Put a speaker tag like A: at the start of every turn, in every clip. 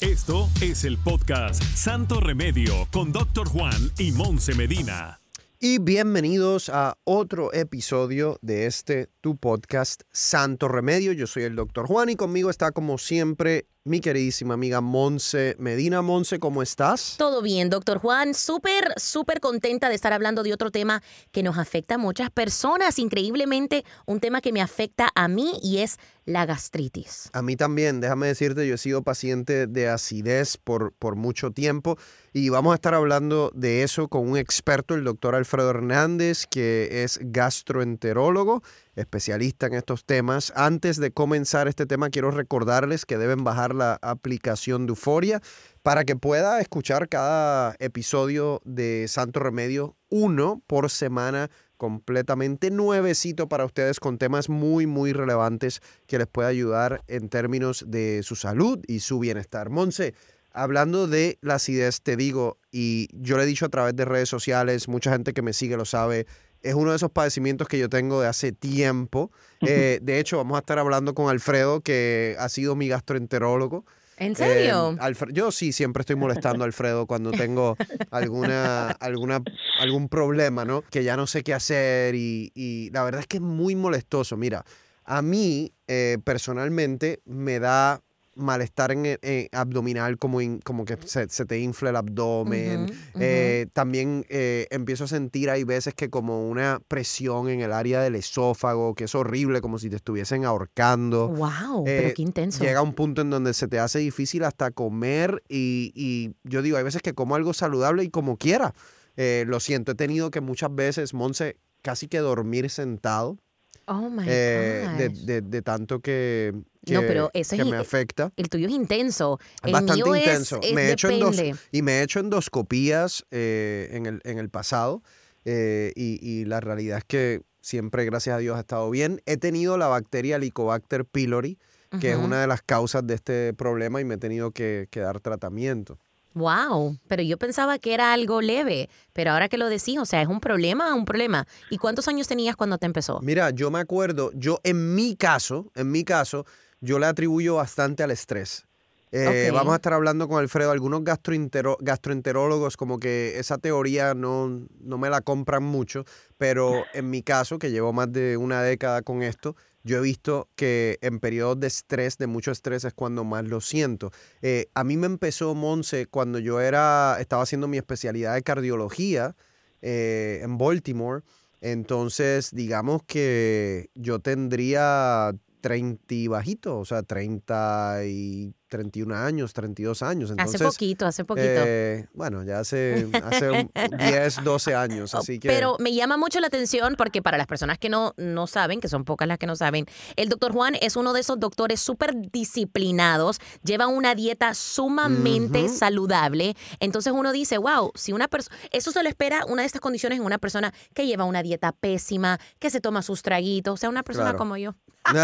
A: Esto es el podcast Santo Remedio con Doctor Juan y Monse Medina.
B: Y bienvenidos a otro episodio de este tu podcast Santo Remedio. Yo soy el Doctor Juan y conmigo está como siempre mi queridísima amiga Monse Medina. Monse, ¿cómo estás?
C: Todo bien, doctor Juan. Súper, súper contenta de estar hablando de otro tema que nos afecta a muchas personas. Increíblemente, un tema que me afecta a mí y es la gastritis.
B: A mí también, déjame decirte, yo he sido paciente de acidez por, por mucho tiempo y vamos a estar hablando de eso con un experto, el doctor Alfredo Hernández, que es gastroenterólogo especialista en estos temas. Antes de comenzar este tema, quiero recordarles que deben bajar la aplicación de Euforia para que pueda escuchar cada episodio de Santo Remedio, uno por semana, completamente nuevecito para ustedes con temas muy, muy relevantes que les pueda ayudar en términos de su salud y su bienestar. Monse, hablando de la acidez, te digo, y yo le he dicho a través de redes sociales, mucha gente que me sigue lo sabe, es uno de esos padecimientos que yo tengo de hace tiempo. Eh, de hecho, vamos a estar hablando con Alfredo, que ha sido mi gastroenterólogo.
C: ¿En serio?
B: Eh, yo sí siempre estoy molestando a Alfredo cuando tengo alguna, alguna, algún problema, ¿no? Que ya no sé qué hacer y, la verdad es que es muy molestoso. Mira, a mí eh, personalmente me da malestar en, eh, abdominal, como, como que se, te infla el abdomen. Eh, también eh, empiezo a sentir, hay veces que como una presión en el área del esófago, que es horrible, como si te estuviesen ahorcando.
C: ¡Wow! pero qué intenso.
B: Llega un punto en donde se te hace difícil hasta comer y, y yo digo, hay veces que como algo saludable y como quiera. lo siento, he tenido que muchas veces, Monse, casi que dormir sentado.
C: Oh my
B: de, de, de, tanto que, que,
C: no, pero ese
B: me afecta.
C: El tuyo es intenso. El
B: Bastante
C: mío
B: intenso.
C: Es,
B: me he hecho
C: depende.
B: y me he hecho endoscopías eh, en, el, en el pasado eh, y, y, la realidad es que siempre, gracias a Dios, ha estado bien. He tenido la bacteria Helicobacter pylori, que es una de las causas de este problema y me he tenido que, que dar tratamiento.
C: Wow, pero yo pensaba que era algo leve, pero ahora que lo decís, o sea, es un problema, un problema. ¿Y cuántos años tenías cuando te empezó?
B: Mira, yo me acuerdo, yo en mi caso, en mi caso, yo le atribuyo bastante al estrés. Eh. Vamos a estar hablando con Alfredo. Algunos gastroentero- gastroenterólogos como que esa teoría no, no me la compran mucho, pero en mi caso, que llevo más de una década con esto, yo he visto que en periodos de estrés, de mucho estrés, es cuando más lo siento. Eh, a mí me empezó Monse cuando yo era, estaba haciendo mi especialidad de cardiología eh, en Baltimore. Entonces, digamos que yo tendría 30 y bajito, o sea, 30 y 31 años, 32 años. Entonces,
C: hace poquito, hace poquito.
B: eh, bueno, ya hace, hace un 10, 12 años, así que...
C: Oh, Pero me llama mucho la atención porque para las personas que no, no saben, que son pocas las que no saben, el doctor Juan es uno de esos doctores súper disciplinados, lleva una dieta sumamente saludable. Entonces uno dice, wow, si una persona, eso se lo espera una de estas condiciones en una persona que lleva una dieta pésima, que se toma sus traguitos, o sea, una persona
B: Claro.
C: como yo.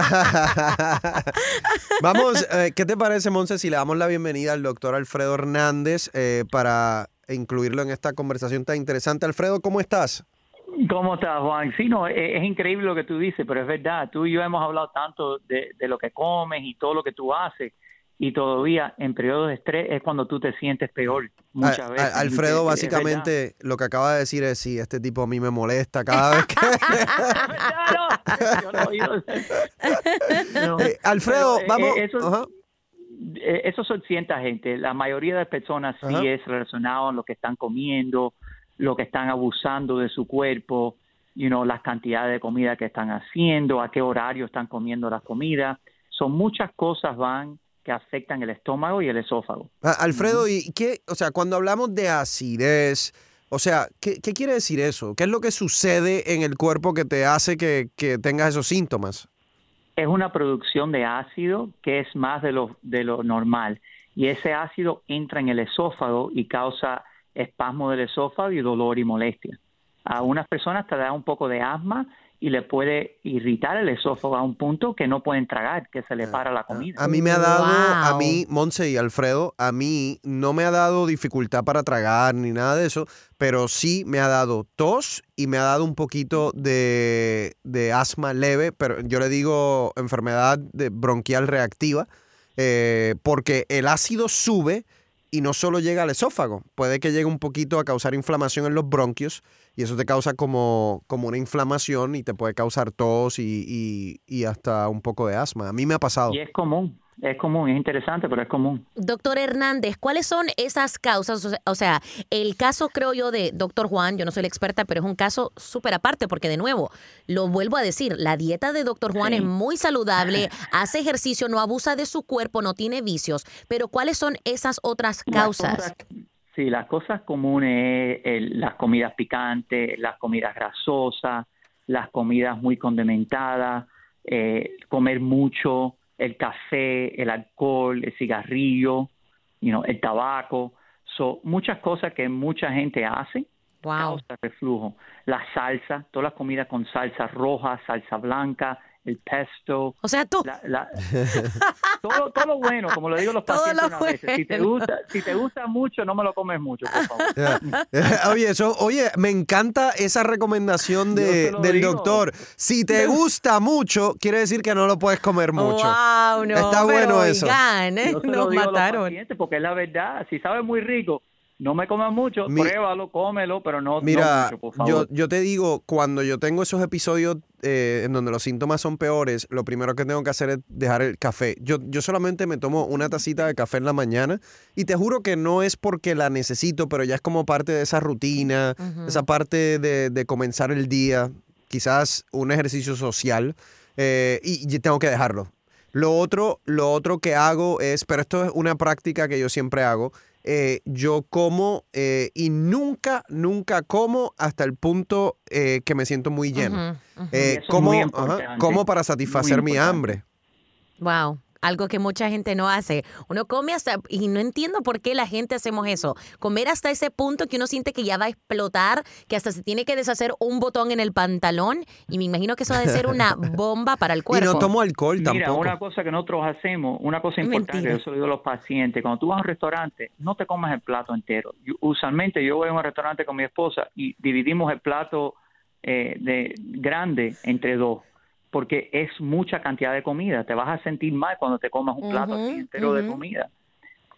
B: Vamos, eh, ¿qué te parece, Monse, si le damos la bienvenida al doctor Alfredo Hernández eh, para incluirlo en esta conversación tan interesante? Alfredo, ¿cómo estás?
D: ¿Cómo estás, Juan? Sí, no, es, es increíble lo que tú dices, pero es verdad. Tú y yo hemos hablado tanto de, de lo que comes y todo lo que tú haces, y todavía en periodos de estrés es cuando tú te sientes peor. Muchas
B: A- a-
D: veces.
B: Alfredo, básicamente, lo que acaba de decir es, sí, este tipo a mí me molesta cada vez que...
D: no, yo- no.
B: Eh, Alfredo,
D: Pero, eh,
B: vamos...
D: eh, eso-
B: Ajá.
D: Eh, Eso son cierta gente. La mayoría de las personas sí
B: Ajá.
D: es relacionado a lo que están comiendo, lo que están abusando de su cuerpo, you know, las cantidades de comida que están haciendo, a qué horario están comiendo las comidas. Son muchas cosas van que afectan el estómago y el esófago.
B: Ah, Alfredo, ¿y qué? O sea, cuando hablamos de acidez, o sea, ¿qué, qué quiere decir eso? ¿Qué es lo que sucede en el cuerpo que te hace que, que tengas esos síntomas?
D: Es una producción de ácido que es más de lo, de lo normal. y ese ácido entra en el esófago y causa espasmo del esófago y dolor y molestia. A unas personas te da un poco de asma y le puede irritar el esófago a un punto que no pueden tragar, que se le
B: Ah,
D: para la comida.
B: A mí me ha dado, a mí, Monse y Alfredo, a mí no me ha dado dificultad para tragar ni nada de eso, pero sí me ha dado tos y me ha dado un poquito de, de asma leve, pero yo le digo enfermedad de bronquial reactiva, eh, porque el ácido sube y no solo llega al esófago, puede que llegue un poquito a causar inflamación en los bronquios y eso te causa como, como una inflamación y te puede causar tos y, y- y hasta un poco de asma. A mí me ha pasado.
D: Y es común, es común, es interesante, pero es común.
C: Doctor Hernández, ¿cuáles son esas causas? O sea- el caso creo yo de doctor Juan, yo no soy la experta, pero es un caso súper aparte porque de nuevo, lo vuelvo a decir, la dieta de doctor Juan
D: Sí.
C: es muy saludable, hace ejercicio, no abusa de su cuerpo, no tiene vicios, pero ¿cuáles son esas otras
D: Las
C: causas?
D: Sí, las cosas comunes, el- las comidas picantes, las comidas grasosas, las comidas muy condimentadas, eh, comer mucho, el café, el alcohol, el cigarrillo, you know, el tabaco, so, muchas cosas que mucha gente hace
C: Wow.
D: causa reflujo. La salsa, todas las comidas con salsa roja, salsa blanca, el pesto,
C: O sea, tú.
D: la- la- todo, todo lo bueno, como lo digo los
C: Todo
D: pacientes
C: lo
D: una vez, si te
C: bueno.
D: gusta, si te gusta mucho, no me lo comes mucho, por favor.
B: Oye, eso, oye, me encanta esa recomendación de, del
D: digo.
B: doctor. Si te gusta mucho, quiere decir que no lo puedes comer mucho.
C: Wow, no,
B: Está
C: pero
B: bueno eso.
C: oigan, ¿eh? Nos mataron.
D: porque es la verdad, si sabe muy rico, no me comas mucho,
B: Mi-
D: pruébalo, cómelo, pero no, no
B: Mira,
D: mucho, por favor.
B: yo, yo te digo, cuando yo tengo esos episodios eh, en donde los síntomas son peores, lo primero que tengo que hacer es dejar el café. Yo, yo solamente me tomo una tacita de café en la mañana y te juro que no es porque la necesito, pero ya es como parte de esa rutina, esa parte de, de comenzar el día, quizás un ejercicio social, eh, y, y tengo que dejarlo. Lo otro, lo otro que hago es, pero esto es una práctica que yo siempre hago, eh, yo como eh, y nunca, nunca como hasta el punto eh, que me siento muy lleno. Eh, como,
D: muy
B: ajá,
D: importante.
B: como para satisfacer mi hambre.
C: Wow, algo que mucha gente no hace. Uno come hasta, y no entiendo por qué la gente hacemos eso. Comer hasta ese punto que uno siente que ya va a explotar, que hasta se tiene que deshacer un botón en el pantalón. Y me imagino que eso ha de ser una bomba para el
B: Y
C: cuerpo.
B: no tomo alcohol
D: Mira,
B: tampoco.
D: una cosa que nosotros hacemos, una cosa importante,
C: Mentira.
D: yo digo a los pacientes, cuando tú vas a un restaurante, no te comas el plato entero. Yo- usualmente yo voy a un restaurante con mi esposa y dividimos el plato eh, de grande entre dos, porque es mucha cantidad de comida. Te vas a sentir mal cuando te comas un plato así entero de comida.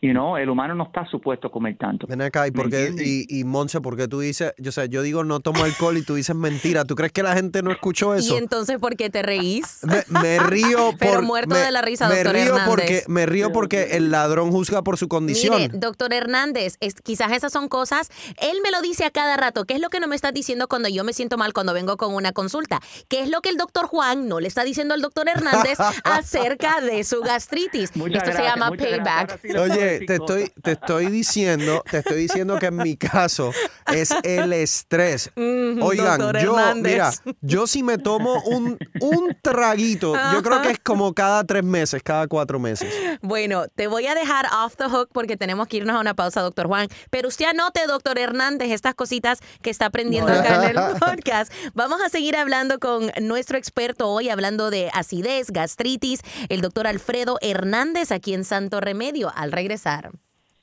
D: You know, el humano no está supuesto a comer tanto.
B: Ven acá, ¿y,
D: ¿Me
B: por qué,
D: entiendes?
B: y, y Monse, ¿por qué tú dices, yo, sé, yo digo no tomo alcohol y tú dices mentira? ¿Tú crees que la gente no escuchó eso?
C: Y entonces, ¿por qué te reís?
B: Me, me río por...
C: Pero muerto
B: me-
C: de la risa,
B: me
C: doctor
B: río
C: Hernández.
B: porque Me río porque el ladrón juzga por su condición.
C: Mire, doctor Hernández, es- quizás esas son cosas, él me lo dice a cada rato, ¿qué es lo que no me está diciendo cuando yo me siento mal cuando vengo con una consulta? ¿Qué es lo que el doctor Juan no le está diciendo al doctor Hernández acerca de su gastritis?
D: Muchas
C: esto se llama payback.
D: Sí
B: Oye, te estoy, te estoy diciendo, te estoy diciendo que en mi caso es el estrés.
C: Mm,
B: Oigan, yo,
C: Hernández.
B: mira, yo si me tomo un, un traguito, yo creo que es como cada tres meses, cada cuatro meses.
C: Bueno, te voy a dejar off the hook porque tenemos que irnos a una pausa, doctor Juan. Pero usted anote, doctor Hernández, estas cositas que está aprendiendo acá en el podcast. Vamos a seguir hablando con nuestro experto hoy, hablando de acidez, gastritis, el doctor Alfredo Hernández aquí en Santo Remedio, al regresar.
A: começaram.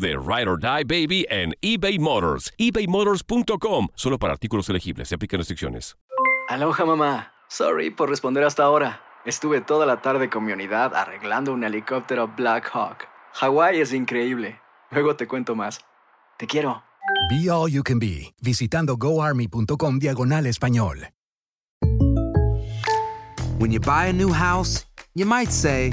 E: de Ride or Die Baby en eBay Motors. ebaymotors.com. Solo para artículos elegibles. Se aplican restricciones.
F: Aloha mamá. Sorry por responder hasta ahora. Estuve toda la tarde con mi unidad arreglando un helicóptero Black Hawk. Hawái es increíble. Luego te cuento más. Te quiero.
G: Be All You Can Be, visitando goarmy.com diagonal español.
H: When you buy a new house, you might say,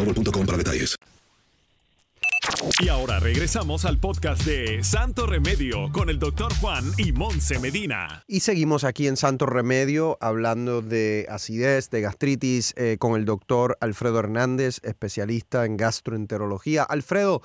I: boostmobile.com para detalles.
A: Y ahora regresamos al podcast de Santo Remedio con el doctor Juan y Monse Medina.
B: Y seguimos aquí en Santo Remedio hablando de acidez, de gastritis, eh, con el doctor Alfredo Hernández, especialista en gastroenterología. Alfredo,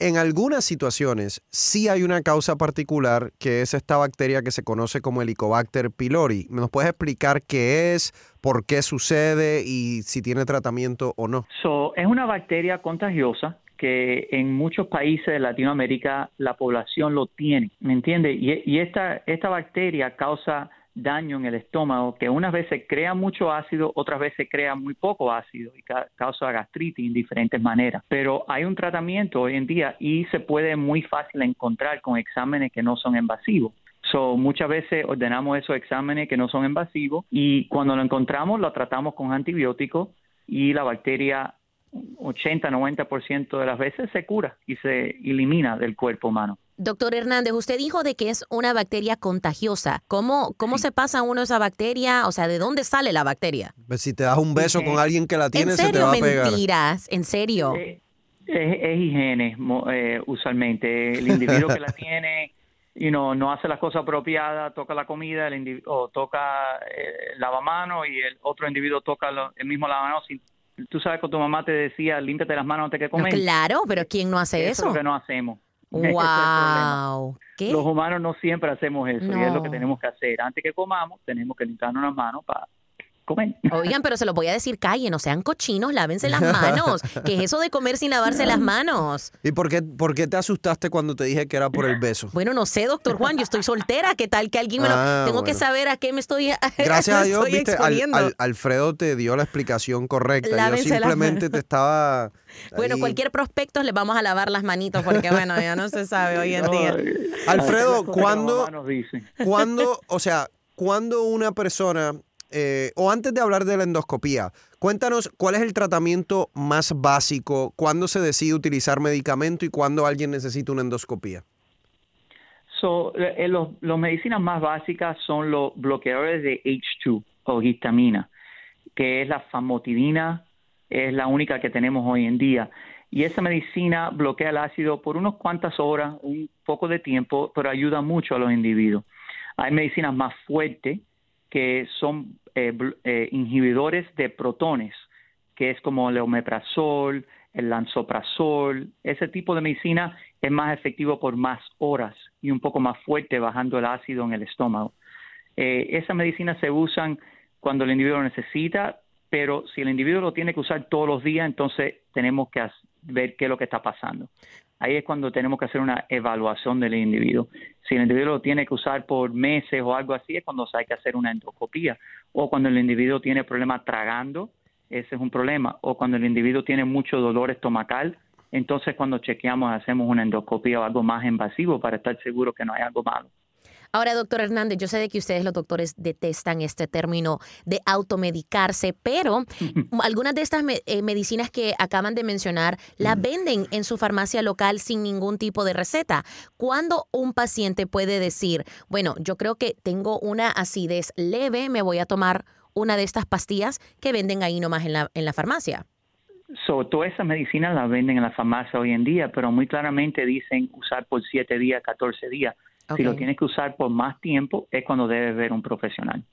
B: en algunas situaciones sí hay una causa particular que es esta bacteria que se conoce como Helicobacter pylori. ¿Nos puedes explicar qué es, por qué sucede y si tiene tratamiento o no?
D: So, es una bacteria contagiosa que en muchos países de Latinoamérica la población lo tiene, ¿me entiende? Y, esta bacteria causa daño en el estómago que unas veces crea mucho ácido, otras veces crea muy poco ácido y ca causa gastritis en diferentes maneras. Pero hay un tratamiento hoy en día y se puede muy fácil encontrar con exámenes que no son invasivos. So, muchas veces ordenamos esos exámenes que no son invasivos y cuando lo encontramos lo tratamos con antibióticos y la bacteria 80-90% de las veces se cura y se elimina del cuerpo humano.
C: Doctor Hernández, usted dijo de que es una bacteria contagiosa. ¿Cómo, cómo se pasa uno esa bacteria? O sea, ¿de dónde sale la bacteria?
B: Pues si te das un beso con alguien que la tiene,
C: ¿En
B: se te va a pegar.
C: Mentiras, ¿en serio?
D: Eh, es, es higiene, eh, usualmente. El individuo que la tiene, you know, no hace las cosas apropiadas, toca la comida, el individuo, o toca eh, el lavamano y el otro individuo toca lo- el mismo lavamano. Si, tú sabes que tu mamá te decía, límpiate las manos antes que
C: No,
D: comer.
C: claro, pero ¿quién no hace
D: Eso
C: eso?
D: es lo que no hacemos.
C: Wow. ¿Qué?
D: Los humanos no siempre hacemos eso y es lo que tenemos que hacer. Antes que comamos, tenemos que limpiarnos las manos para comer.
C: Oigan, pero se lo voy a decir, calle, no sean cochinos, lávense las manos. ¿Qué es eso de comer sin lavarse las manos?
B: ¿Y por qué, por qué te asustaste cuando te dije que era por el beso?
C: Bueno, no sé, doctor Juan, yo estoy soltera. ¿Qué tal que alguien me lo...
B: Ah,
C: Tengo que saber a qué me estoy,
B: Gracias
C: me
B: a Dios,
C: estoy
B: viste, al-
C: exponiendo.
B: al- Alfredo te dio la explicación correcta.
C: Lávense
B: Yo simplemente te estaba...
C: Bueno,
B: ahí-
C: cualquier prospecto le vamos a lavar las manitos porque, bueno, ya no se sabe hoy en día.
B: Alfredo, ¿cuándo, cuándo, o sea, cuando una persona, eh, o antes de hablar de la endoscopía, cuéntanos cuál es el tratamiento más básico, cuándo se decide utilizar medicamento y cuándo alguien necesita una endoscopía.
D: So, eh, los, medicinas más básicas son los bloqueadores de H2 o histamina, que es la famotidina, es la única que tenemos hoy en día. Y esa medicina bloquea el ácido por unas cuantas horas, un poco de tiempo, pero ayuda mucho a los individuos. Hay medicinas más fuertes que son eh, eh, inhibidores de protones, que es como el omeprazol, el lansoprazol. Ese tipo de medicina es más efectivo por más horas y un poco más fuerte bajando el ácido en el estómago. Eh, esa medicina se usan cuando el individuo lo necesita, pero si el individuo lo tiene que usar todos los días, entonces tenemos que ver qué es lo que está pasando. Ahí es cuando tenemos que hacer una evaluación del individuo. Si el individuo lo tiene que usar por meses o algo así, es cuando hay que hacer una endoscopía. O cuando el individuo tiene problemas tragando, ese es un problema. O cuando el individuo tiene mucho dolor estomacal, entonces cuando chequeamos hacemos una endoscopía o algo más invasivo para estar seguro que no hay algo malo.
C: Ahora, doctor Hernández, yo sé de que ustedes los doctores detestan este término de automedicarse, pero algunas de estas me- eh, medicinas que acaban de mencionar las venden en su farmacia local sin ningún tipo de receta. ¿Cuándo un paciente puede decir, bueno, yo creo que tengo una acidez leve, me voy a tomar una de estas pastillas que venden ahí nomás en la, en la farmacia?
D: So, todas esas medicinas las venden en la farmacia hoy en día, pero muy claramente dicen usar por 7 días, 14 días. Si lo tienes que usar por más tiempo, es cuando debes ver un profesional.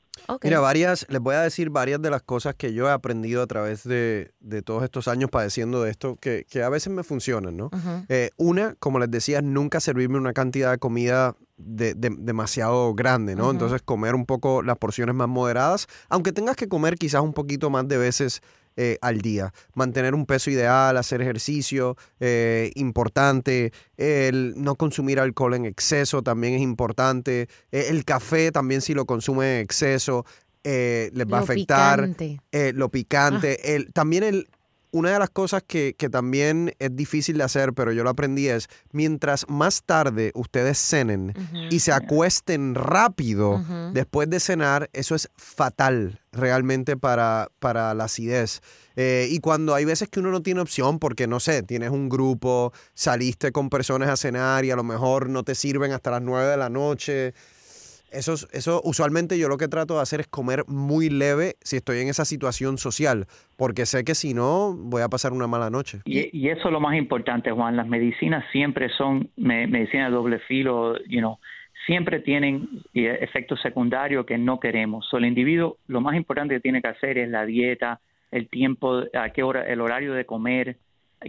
B: Mira, varias, les voy a decir varias de las cosas que yo he aprendido a través de, de todos estos años padeciendo de esto, que, que a veces me funcionan, ¿no? Eh, una, como les decía, es nunca servirme una cantidad de comida de- de- demasiado grande, ¿no? Entonces comer un poco las porciones más moderadas, aunque tengas que comer quizás un poquito más de veces eh, al día. Mantener un peso ideal, hacer ejercicio, eh, importante. El no consumir alcohol en exceso también es importante. Eh, el café también si lo consume en exceso les va a afectar
C: picante.
B: lo picante. El, también el, una de las cosas que, que también es difícil de hacer, pero yo lo aprendí es, mientras más tarde ustedes cenen y se acuesten rápido después de cenar, eso es fatal realmente para, para la acidez. Eh, y cuando hay veces que uno no tiene opción, porque no sé, tienes un grupo, saliste con personas a cenar y a lo mejor no te sirven hasta las 9 de la noche. Eso, es- eso usualmente yo lo que trato de hacer es comer muy leve si estoy en esa situación social, porque sé que si no voy a pasar una mala noche.
D: Y, y eso es lo más importante, Juan. Las medicinas siempre son me- medicinas de doble filo, you know, siempre tienen eh, efectos secundarios que no queremos. So, el individuo, lo más importante que tiene que hacer es la dieta, el tiempo, a qué hora, el horario de comer,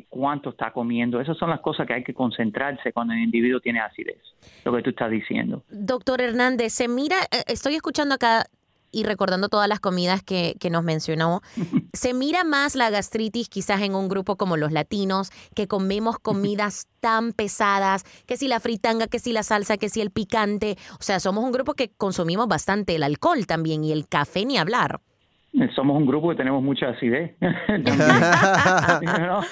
D: cuánto está comiendo. Esas son las cosas que hay que concentrarse cuando el individuo tiene acidez, lo que tú estás diciendo.
C: Doctor Hernández, se mira, eh, estoy escuchando acá y recordando todas las comidas que, que nos mencionó, se mira más la gastritis quizás en un grupo como los latinos, que comemos comidas tan pesadas, que si la fritanga, que si la salsa, que si el picante. O sea, somos un grupo que consumimos bastante el alcohol también y el café ni hablar.
D: Eh, Somos un grupo que tenemos mucha acidez. ¿No?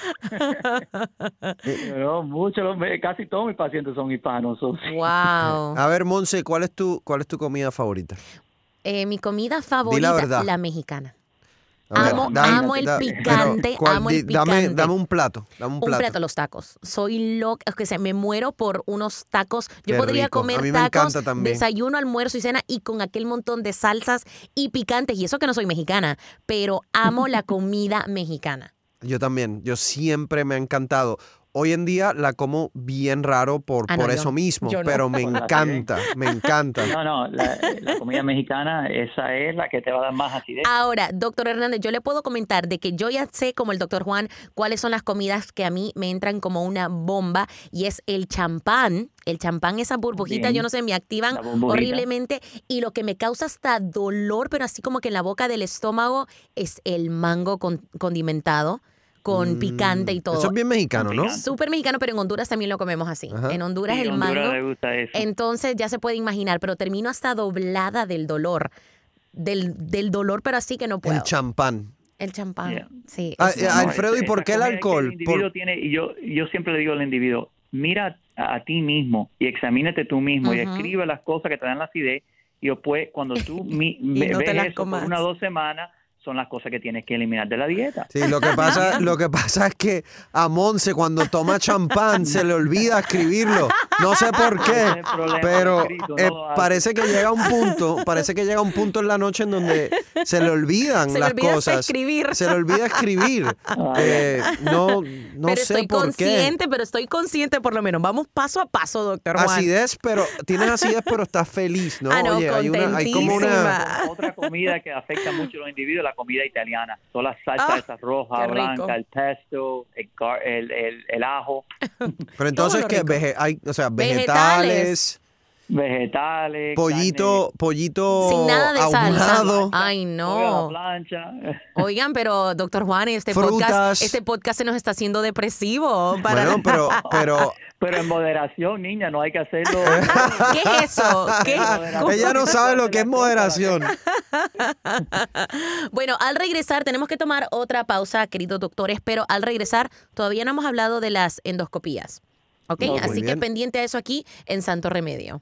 D: No, muchos, los- casi todos mis pacientes son hispanos. so.
C: Wow.
B: A ver, Monse, ¿cuál es tu, cuál es tu comida favorita?
C: Eh, mi comida favorita,
B: verdad.
C: la mexicana.
B: Ver,
C: Amo-
B: dame-
C: amo el
B: da-
C: picante, amo el
B: Dame,
C: picante.
B: dame un plato, dame un
C: Un
B: plato.
C: plato, los tacos. Soy loca, es que se me muero por unos tacos. Yo
B: Qué
C: podría
B: rico.
C: comer tacos, desayuno, almuerzo y cena y con aquel montón de salsas y picantes. Y eso que no soy mexicana, pero amo la comida mexicana.
B: Yo también, yo siempre me ha encantado. Hoy en día la como bien raro por,
C: Ah, no,
B: por
C: yo-
B: eso mismo,
C: yo no.
B: pero me encanta, me encanta.
D: No, no, la, la comida mexicana, esa es la que te va a dar más acidez.
C: Ahora, doctor Hernández, yo le puedo comentar de que yo ya sé, como el doctor Juan, cuáles son las comidas que a mí me entran como una bomba y es el champán. El champán, esas burbujitas, yo no sé, me activan horriblemente y lo que me causa hasta dolor, pero así como que en la boca del estómago, es el mango con- condimentado con picante y todo.
B: Mm, Eso es bien mexicano, ¿no?
C: Súper mexicano, pero en Honduras también lo comemos así.
B: Ajá.
C: En Honduras
D: Sí,
C: el
D: Honduras
C: mango.
D: le gusta eso.
C: Entonces ya se puede imaginar, pero termino hasta doblada del dolor. Del, del dolor, pero así que no puedo.
B: El champán.
C: El champán.
D: Yeah.
C: Sí.
B: Ah, eh,
D: No,
B: Alfredo, ¿y por qué el alcohol?
D: El individuo
B: Por-
D: tiene, y yo, yo siempre le digo al individuo, mira a, a ti mismo y examínate tú mismo y
C: Ujú.
D: escribe las cosas que te dan la acidez y después cuando tú mi-
C: Y
D: ve-
C: no te
D: ves
C: las
D: eso por
C: comas.
D: una o dos semanas, son las cosas que tienes que eliminar de la dieta.
B: Sí, lo que pasa, lo que pasa es que a Monse cuando toma champán se le olvida escribirlo. No sé por qué, pero eh, parece que llega un punto, parece que llega un punto en la noche en donde se le olvidan
C: Se le
B: las
C: olvida
B: cosas.
C: escribir.
B: Se le olvida escribir. Eh, no, no
C: pero
B: sé
C: estoy
B: por qué.
C: consciente, pero estoy consciente por lo menos. Vamos paso a paso, doctor Juan.
B: Acidez, pero tienes acidez, pero estás feliz, ¿no?
C: Ah, no,
B: Oye, hay, una, hay como una.
D: Otra comida que afecta mucho a los individuos la comida italiana. Todas las salsas
C: Ah,
D: esas rojas, blancas, el pesto, el, gar- el, el- el ajo,
B: Pero entonces que vege- hay, o sea,
C: Vegetales.
B: vegetales,
D: vegetales,
B: pollito, pollito
C: Sin nada de
B: ahumado.
C: salsa. Ay, no.
D: plancha.
C: Oigan, pero doctor Juan, este
B: Frutas.
C: podcast, este podcast se nos está haciendo depresivo. Para...
B: Bueno, pero, pero
D: Pero en moderación, niña, no hay que hacerlo.
C: ¿Qué es eso? ¿Qué?
B: ella no sabe lo que es moderación.
C: Bueno, al regresar tenemos que tomar otra pausa, queridos doctores, pero al regresar todavía no hemos hablado de las endoscopías. ¿Ok?
D: No,
C: Así que pendiente a eso aquí en Santo Remedio.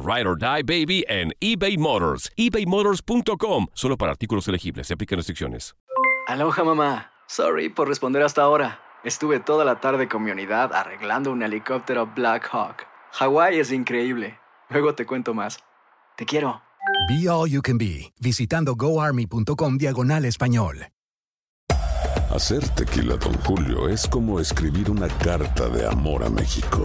E: Ride or Die Baby en eBay Motors. ebaymotors.com. Solo para artículos elegibles. Se aplican restricciones.
F: Aloha mamá. Sorry por responder hasta ahora. Estuve toda la tarde con mi unidad arreglando un helicóptero Black Hawk. Hawái es increíble. Luego te cuento más. Te quiero.
G: Be All You Can Be, visitando goarmy.com diagonal español.
J: Hacer tequila, Don Julio, es como escribir una carta de amor a México.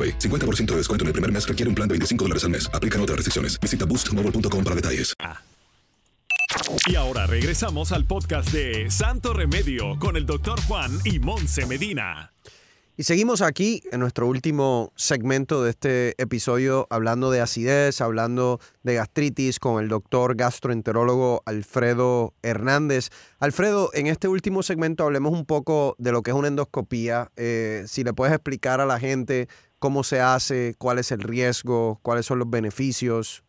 I: AroPay. 50% de descuento en el primer mes requiere un plan de 25 dólares al mes. Aplican otras restricciones. Visita boostmobile.com para detalles.
A: Y ahora regresamos al podcast de Santo Remedio con el Doctor Juan y Monse Medina.
B: Y seguimos aquí en nuestro último segmento de este episodio hablando de acidez, hablando de gastritis con el doctor gastroenterólogo Alfredo Hernández. Alfredo, en este último segmento hablemos un poco de lo que es una endoscopía. Eh, si le puedes explicar a la gente cómo se hace, cuál es el riesgo, cuáles son los beneficios.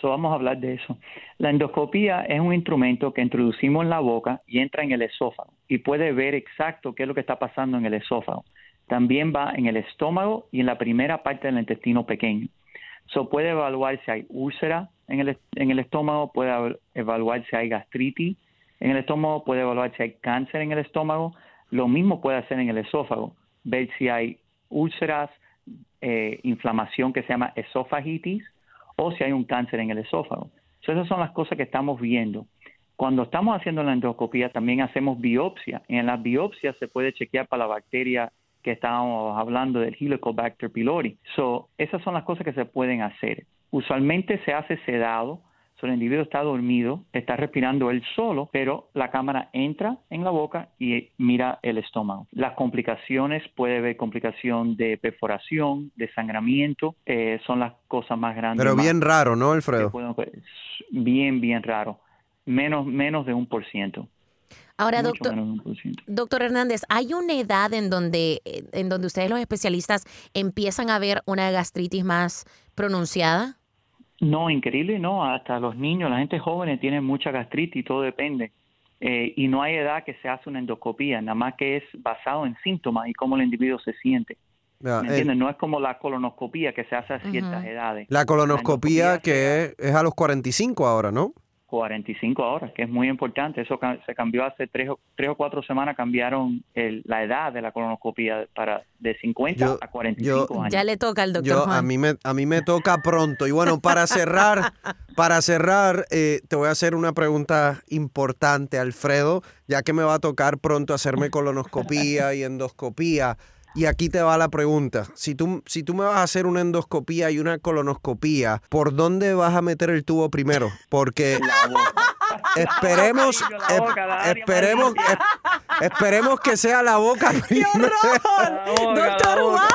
D: So, vamos a hablar de eso. La endoscopía es un instrumento que introducimos en la boca y entra en el esófago y puede ver exacto qué es lo que está pasando en el esófago. También va en el estómago y en la primera parte del intestino pequeño. So, puede evaluar si hay úlcera en el, en el estómago, puede evaluar si hay gastritis en el estómago, puede evaluar si hay cáncer en el estómago. Lo mismo puede hacer en el esófago, ver si hay úlceras, eh, inflamación que se llama esofagitis o si hay un cáncer en el esófago. Esas son las cosas que estamos viendo. Cuando estamos haciendo la endoscopía también hacemos biopsia. En la biopsia se puede chequear para la bacteria que estábamos hablando del Helicobacter pylori. So, esas son las cosas que se pueden hacer. Usualmente se hace sedado, so, el individuo está dormido, está respirando él solo, pero la cámara entra en la boca y mira el estómago. Las complicaciones, puede haber complicación de perforación, de sangramiento, eh, son las cosas más grandes.
B: Pero
D: más-
B: bien raro, ¿no, Alfredo?
D: pueden- bien, bien raro. Menos, menos de un por ciento.
C: Ahora, doctor, doctor Hernández, ¿hay una edad en donde, en donde ustedes los especialistas empiezan a ver una gastritis más pronunciada?
D: No, increíble, no. Hasta los niños, la gente joven tiene mucha gastritis, todo depende. Eh, y no hay edad que se hace una endoscopía, nada más que es basado en síntomas y cómo el individuo se siente.
B: Ya,
D: ¿Me
B: eh,
D: entiendes? No es como la colonoscopía que se hace a ciertas edades.
B: la colonoscopía que es, es a los 45 ahora, ¿no?
D: 45 horas, que es muy importante. Eso se cambió hace tres o, tres o cuatro semanas, cambiaron el- la edad de la colonoscopía para de 50
B: Yo-
D: a 45
B: yo-
D: años.
C: Ya le toca al doctor
B: Yo,
C: Juan.
B: a mí me a mí me toca pronto y bueno para cerrar para cerrar eh, te voy a hacer una pregunta importante Alfredo ya que me va a tocar pronto hacerme colonoscopía y endoscopía y aquí te va la pregunta si tú si tú me vas a hacer una endoscopía y una colonoscopía por dónde vas a meter el tubo primero porque esperemos
D: boca,
B: esp- esperemos esp- esperemos que sea la boca primero.
D: La boca, la
C: Doctor
D: boca.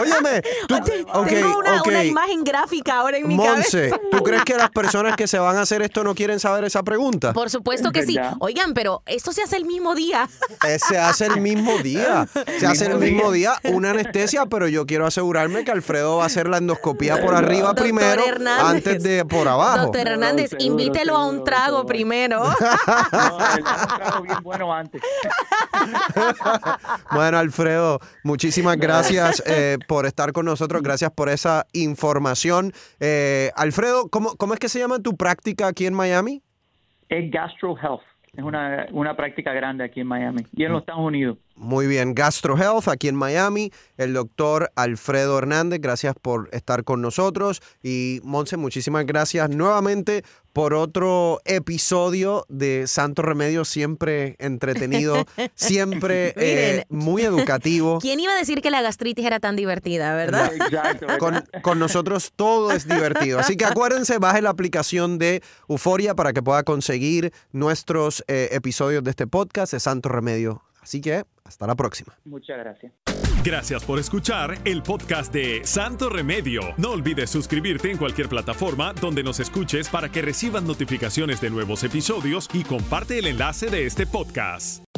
B: Óyeme, tú, ok,
C: Tengo una, imagen gráfica ahora en mi
B: Monse,
C: cabeza.
B: ¿tú crees que las personas que se van a hacer esto no quieren saber esa pregunta?
C: Por supuesto que sí. Oigan, pero esto se hace el mismo día.
B: Eh, Se hace el mismo día. Se hace el
C: Mismo
B: día una anestesia, pero yo quiero asegurarme que Alfredo va a hacer la endoscopía por arriba
C: Doctor
B: primero
C: Hernández.
B: antes de por abajo.
C: Doctor Hernández, invítelo a un trago primero.
D: bien bueno antes.
B: Bueno, Alfredo, muchísimas gracias eh, por estar con nosotros. Gracias por esa información. Eh, Alfredo, ¿cómo, ¿cómo es que se llama tu práctica aquí en Miami?
D: Es Gastro Health. Es una, una práctica grande aquí en Miami y en los Estados Unidos.
B: Muy bien, Gastro Health aquí en Miami. El doctor Alfredo Hernández, gracias por estar con nosotros. Y Monse, muchísimas gracias nuevamente por otro episodio de Santo Remedio, siempre entretenido, siempre eh, muy educativo.
C: ¿Quién iba a decir que la gastritis era tan divertida, verdad?
B: Con, con nosotros todo es divertido. Así que acuérdense, baje la aplicación de Euforia para que pueda conseguir nuestros eh, episodios de este podcast de Santo Remedio. Así que hasta la próxima.
D: Muchas gracias.
A: Gracias por escuchar el podcast de Santo Remedio. No olvides suscribirte en cualquier plataforma donde nos escuches para que recibas notificaciones de nuevos episodios y comparte el enlace de este podcast.